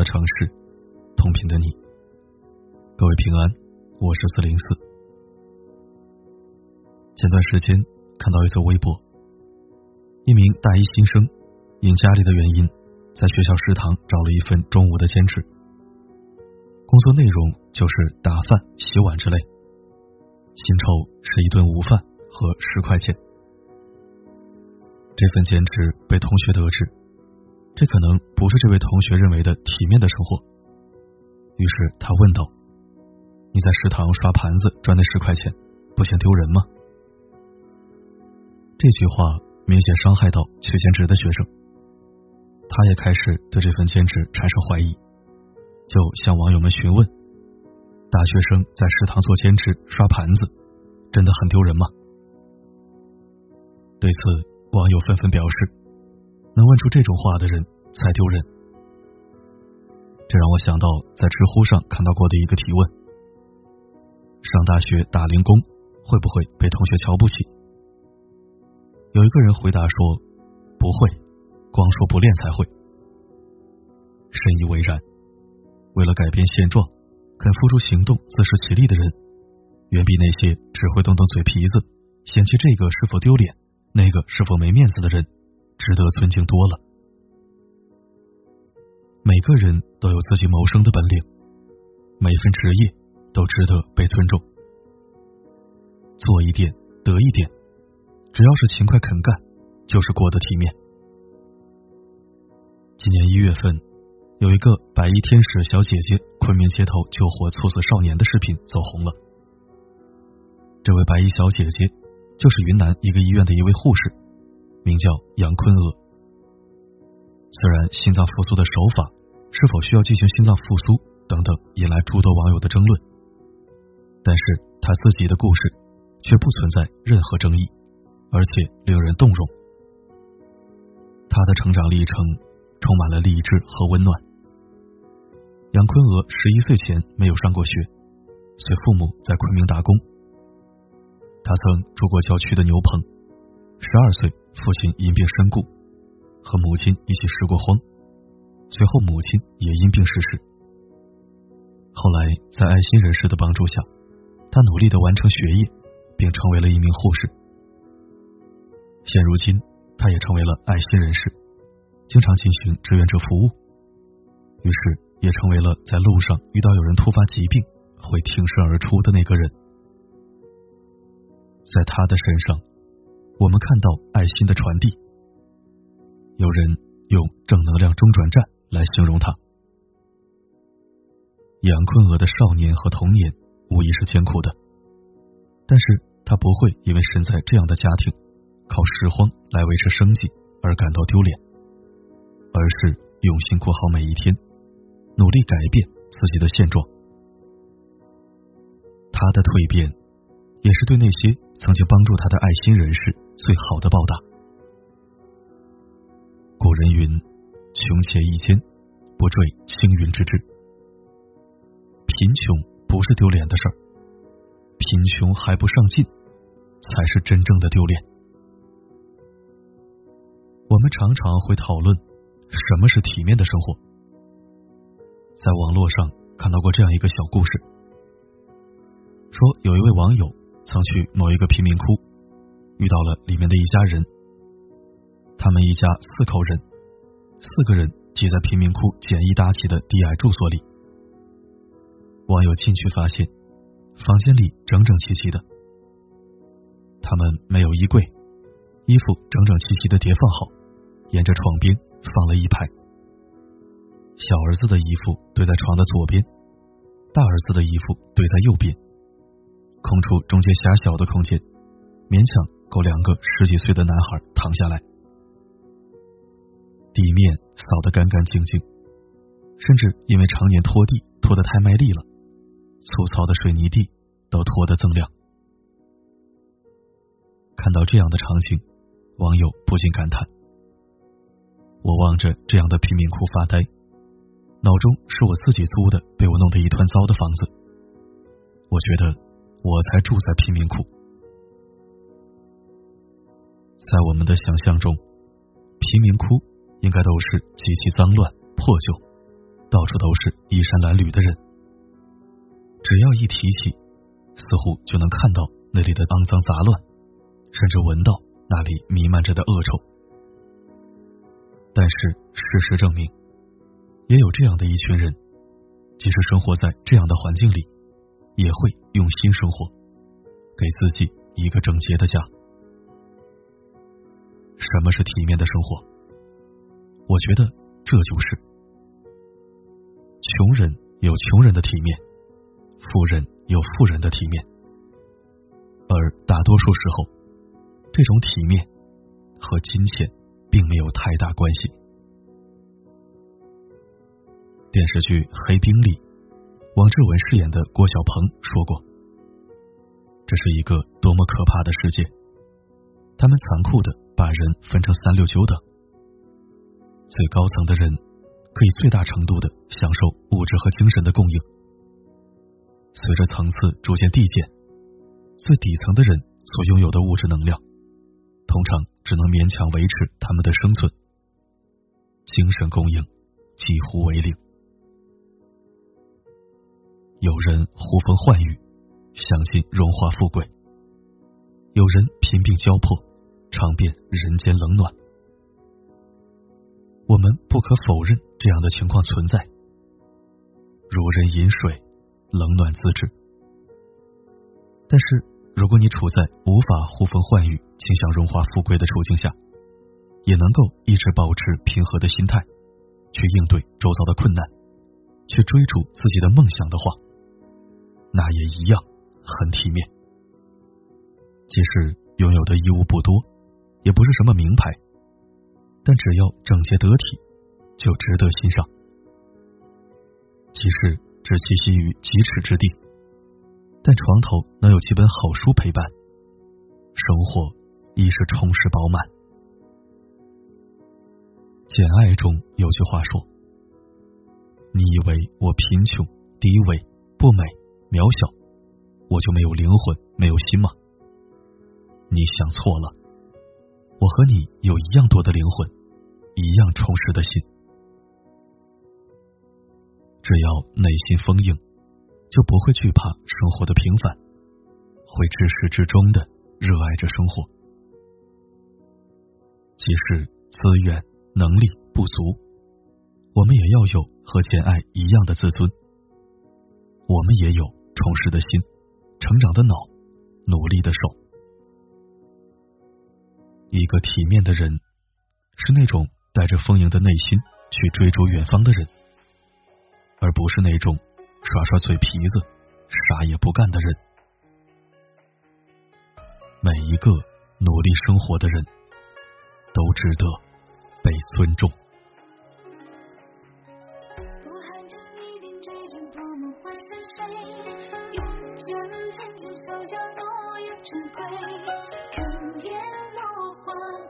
的城市，同频的你。各位平安，我是四零四。前段时间看到一则微博，一名大一新生因家里的原因，在学校食堂找了一份中午的兼职，工作内容就是打饭、洗碗之类，薪酬是一顿午饭和十块钱。这份兼职被同学得知，这可能不是这位同学认为的体面的生活。于是他问道：“你在食堂刷盘子赚那十块钱，不嫌丢人吗？”这句话明显伤害到去兼职的学生，他也开始对这份兼职产生怀疑，就向网友们询问：“大学生在食堂做兼职刷盘子，真的很丢人吗？”对此。网友纷纷表示，能问出这种话的人才丢人。这让我想到在知乎上看到过的一个提问：上大学打零工会不会被同学瞧不起？有一个人回答说：不会，光说不练才会。深以为然。为了改变现状，肯付出行动、自食其力的人，远比那些只会动动嘴皮子、嫌弃这个是否丢脸。那个是否没面子的人，值得尊敬多了。每个人都有自己谋生的本领，每份职业都值得被尊重。做一点得一点，只要是勤快肯干，就是过得体面。今年一月份，有一个白衣天使小姐姐昆明街头救活猝死少年的视频走红了。这位白衣小姐姐。就是云南一个医院的一位护士，名叫杨坤娥。虽然心脏复苏的手法是否需要进行心脏复苏等等引来诸多网友的争论，但是他自己的故事却不存在任何争议，而且令人动容。他的成长历程充满了励志和温暖。杨坤娥十一岁前没有上过学，随父母在昆明打工。他曾住过郊区的牛棚，十二岁父亲因病身故，和母亲一起拾过荒，随后母亲也因病逝世。后来在爱心人士的帮助下，他努力的完成学业，并成为了一名护士。现如今，他也成为了爱心人士，经常进行志愿者服务，于是也成为了在路上遇到有人突发疾病会挺身而出的那个人。在他的身上，我们看到爱心的传递。有人用“正能量中转站”来形容他。杨坤娥的少年和童年无疑是艰苦的，但是他不会因为身在这样的家庭，靠拾荒来维持生计而感到丢脸，而是用心过好每一天，努力改变自己的现状。他的蜕变。也是对那些曾经帮助他的爱心人士最好的报答。人云：“穷且益坚，不坠青云之志。”贫穷不是丢脸的事儿，贫穷还不上进，才是真正的丢脸。我们常常会讨论什么是体面的生活，在网络上看到过这样一个小故事，说有一位网友。曾去某一个贫民窟，遇到了里面的一家人。他们一家四口人，四个人挤在贫民窟简易搭起的低矮住所里。网友进去发现，房间里整整齐齐的。他们没有衣柜，衣服整整齐齐的叠放好，沿着床边放了一排。小儿子的衣服堆在床的左边，大儿子的衣服堆在右边。空出中间狭小的空间，勉强够两个十几岁的男孩躺下来。地面扫得干干净净，甚至因为常年拖地拖得太卖力了，粗糙的水泥地都拖得锃亮。看到这样的场景，网友不禁感叹：“我望着这样的贫民窟发呆，脑中是我自己租的被我弄得一团糟的房子。我觉得。”我才住在贫民窟。在我们的想象中，贫民窟应该都是极其脏乱、破旧，到处都是衣衫褴褛的人，只要一提起，似乎就能看到那里的肮脏杂乱，甚至闻到那里弥漫着的恶臭。但是事实证明，也有这样的一群人，即使生活在这样的环境里，也会用心生活，给自己一个整洁的家。什么是体面的生活？我觉得这就是：穷人有穷人的体面，富人有富人的体面，而大多数时候，这种体面和金钱并没有太大关系。电视剧《黑冰》里，王志文饰演的郭晓鹏说过：“这是一个多么可怕的世界！他们残酷的把人分成三六九等，最高层的人可以最大程度的享受物质和精神的供应。随着层次逐渐递减，最底层的人所拥有的物质能量，通常只能勉强维持他们的生存，精神供应几乎为零。”有人呼风唤雨，相信荣华富贵；有人贫病交迫，尝遍人间冷暖。我们不可否认这样的情况存在，如人饮水，冷暖自知。但是，如果你处在无法呼风唤雨、倾向荣华富贵的处境下，也能够一直保持平和的心态，去应对周遭的困难，去追逐自己的梦想的话，那也一样很体面，即使拥有的衣物不多，也不是什么名牌，但只要整洁得体，就值得欣赏。即使只栖息于几尺之地，但床头能有几本好书陪伴，生活亦是充实饱满。《简爱》中有句话说：“你以为我贫穷、低微、不美？”渺小，我就没有灵魂，没有心吗？你想错了，我和你有一样多的灵魂，一样充实的心。只要内心丰盈，就不会惧怕生活的平凡，会至始至终的热爱着生活。即使资源能力不足，我们也要有和简爱一样的自尊。我们也有。充实的心，成长的脑，努力的手。一个体面的人，是那种带着丰盈的内心去追逐远方的人，而不是那种耍耍嘴皮子、啥也不干的人。每一个努力生活的人，都值得被尊重。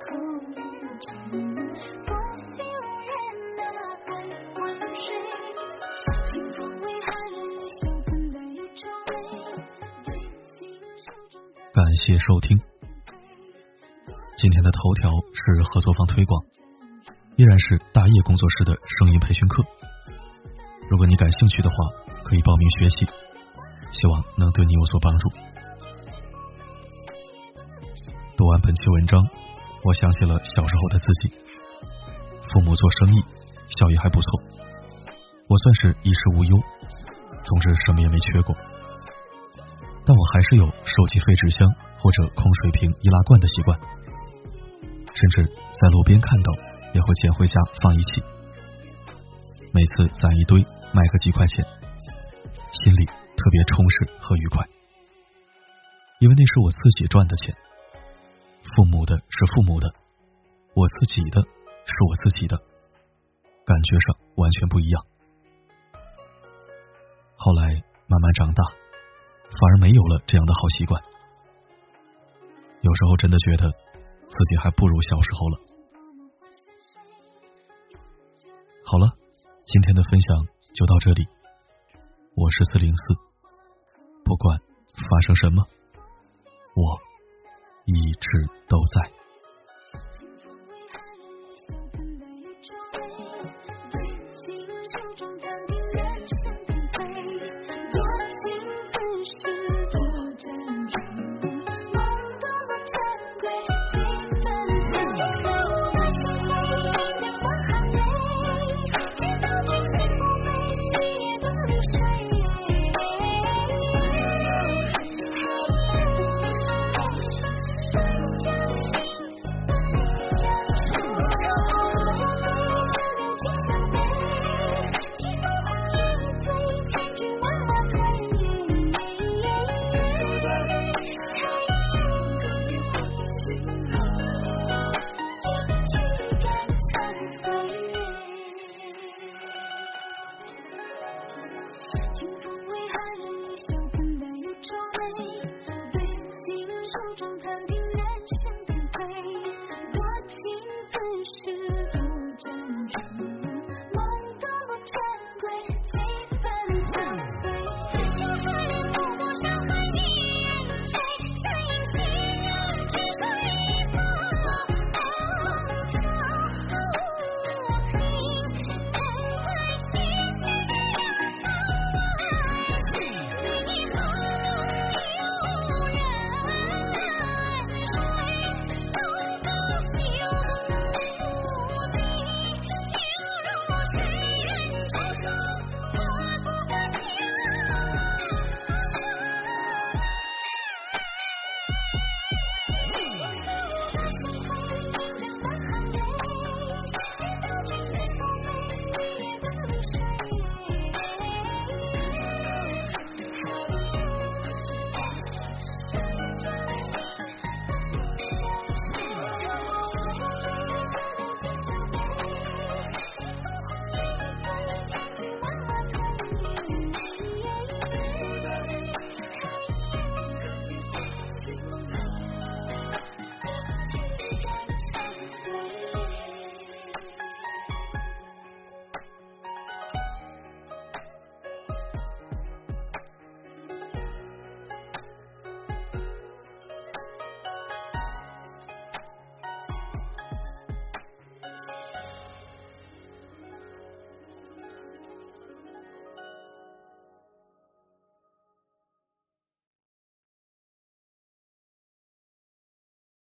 感谢收听。今天的头条是合作方推广，依然是大业工作室的声音培训课。如果你感兴趣的话，可以报名学习，希望能对你有所帮助。读完本期文章，我想起了小时候的自己。父母做生意，效益还不错，我算是衣食无忧，总之什么也没缺过。但我还是有收集废纸箱或者空水瓶、易拉罐的习惯，甚至在路边看到也会捡回家放一起。每次攒一堆，卖个几块钱，心里特别充实和愉快，因为那是我自己赚的钱。父母的是父母的，我自己的是我自己的，感觉上完全不一样。后来慢慢长大。反而没有了这样的好习惯，有时候真的觉得自己还不如小时候了。好了，今天的分享就到这里，我是四零四，不管发生什么，我一直都在。